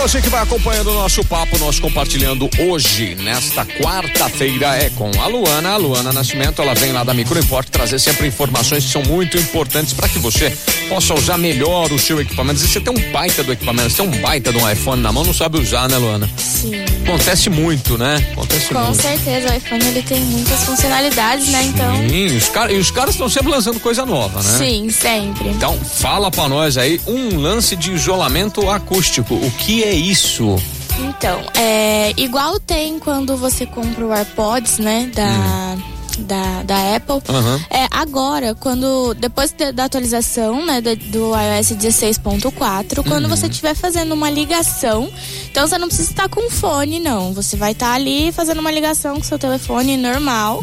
você que vai acompanhando o nosso papo, nós compartilhando hoje, nesta quarta-feira, é com a Luana. A Luana Nascimento, ela vem lá da Microimport trazer sempre informações que são muito importantes para que você possa usar melhor o seu equipamento. Às vezes você tem um baita do equipamento, você tem um baita de um iPhone na mão, não sabe usar, né, Luana? Sim. Acontece muito, né? Acontece Com muito. certeza, o iPhone ele tem muitas funcionalidades, né? Então, Sim, os cara, e os caras estão sempre lançando coisa nova, né? sim, sempre. Então, fala pra nós aí um lance de isolamento acústico. O que é isso? Então, é igual tem quando você compra o AirPods, né? Da. Da, da Apple. Aham. É, agora, quando. Depois de- da atualização, né, do, do iOS 16.4, quando você estiver fazendo uma ligação, então você não precisa estar com fone, não. Você vai estar ali fazendo uma ligação com seu telefone normal.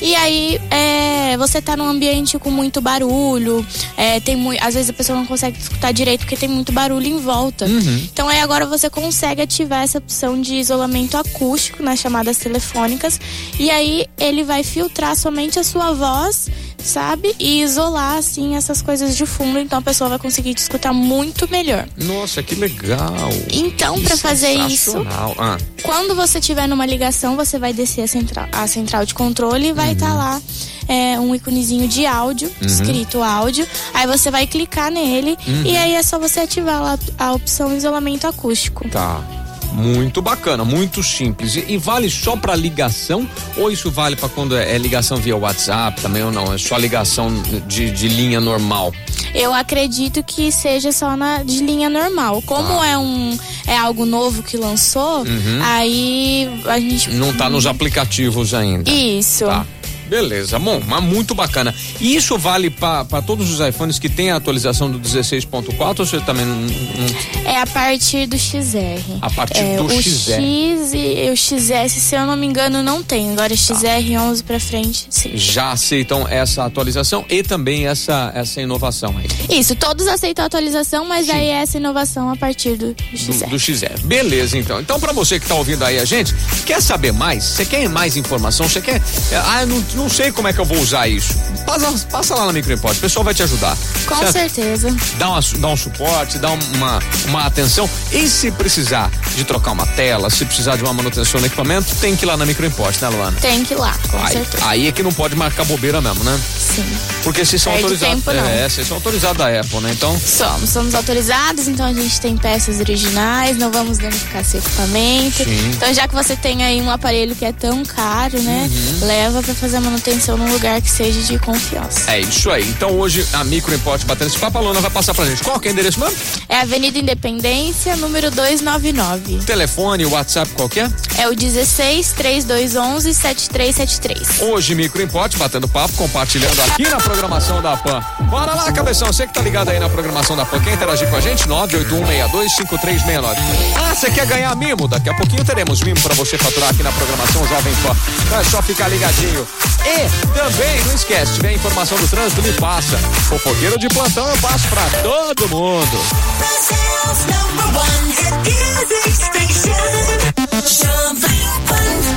E aí, é, você tá num ambiente com muito barulho. É, tem mui- às vezes a pessoa não consegue escutar direito porque tem muito barulho em volta. Então aí agora você consegue ativar essa opção de isolamento acústico nas chamadas telefônicas. E aí ele vai filtrar somente a sua voz, sabe? E isolar, assim, essas coisas de fundo. Então a pessoa vai conseguir te escutar muito melhor. Nossa, que legal. Então, Que pra fazer isso. Ah, quando você tiver numa ligação, você vai descer a central, a central de controle e vai estar lá é, um íconezinho de áudio, escrito áudio. Aí você vai clicar nele e aí é só você ativar lá a opção isolamento acústico. tá. Muito bacana, muito simples. E, e vale só pra ligação ou isso vale pra quando é, é ligação via WhatsApp também ou não? É só ligação de, de linha normal? Eu acredito que seja só na de linha normal. Como é um é algo novo que lançou, aí a gente Não tá nos aplicativos ainda. Isso. Tá. Beleza, bom, mas muito bacana. E isso vale para todos os iPhones que tem a atualização do 16.4 ou você também não, não- É a partir do XR. A partir é, do o XR. X e o XS, se eu não me engano, não tem. Tá. Agora XR 11 pra frente, sim. já aceitam essa atualização e também essa, essa inovação aí? Isso, todos aceitam a atualização, mas aí é essa inovação a partir do, do do, XR. do XR. Beleza, então. Então, pra você que tá ouvindo aí a gente, quer saber mais? Você quer mais informação? Você quer. é, Ah, não, não sei como é que eu vou usar isso. Passa, passa lá na Microimport, o pessoal vai te ajudar. Com certo? certeza. Dá, uma, dá um suporte, dá uma, uma atenção. E se precisar de trocar uma tela, se precisar de uma manutenção no equipamento, tem que ir lá na Microimport, né, Luana? Tem que ir lá, com Aí, certeza. aí é que não pode marcar bobeira mesmo, né? Sim. Porque vocês são autorizados. É, vocês são autorizados da Apple, né? Então. Somos, somos autorizados, então a gente tem peças originais, não vamos danificar seu equipamento. Sim. Então, já que você tem aí um aparelho que é tão caro, né? Uhum. Leva pra fazer a manutenção num lugar que seja de confiança. É isso aí. Então hoje a Microimport batendo esse papo, a Luana vai passar pra gente. Qual que é o endereço mesmo? É Avenida Independência, número 299. Telefone, WhatsApp, qual que é? É o 16 3211 7373. Hoje Microimport batendo papo, compartilhando aqui na programação da PAN. Bora lá, cabeção, você que tá ligado aí na programação da PAN, quer interagir com a gente? 981625369. Ah, você quer ganhar mimo? Daqui a pouquinho teremos mimo pra você faturar aqui na programação Jovem Pan. Então é só ficar ligadinho. E também, não esquece, tiver informação do trânsito, me passa. Fofoqueiro de plantão eu passo pra todo mundo. Number one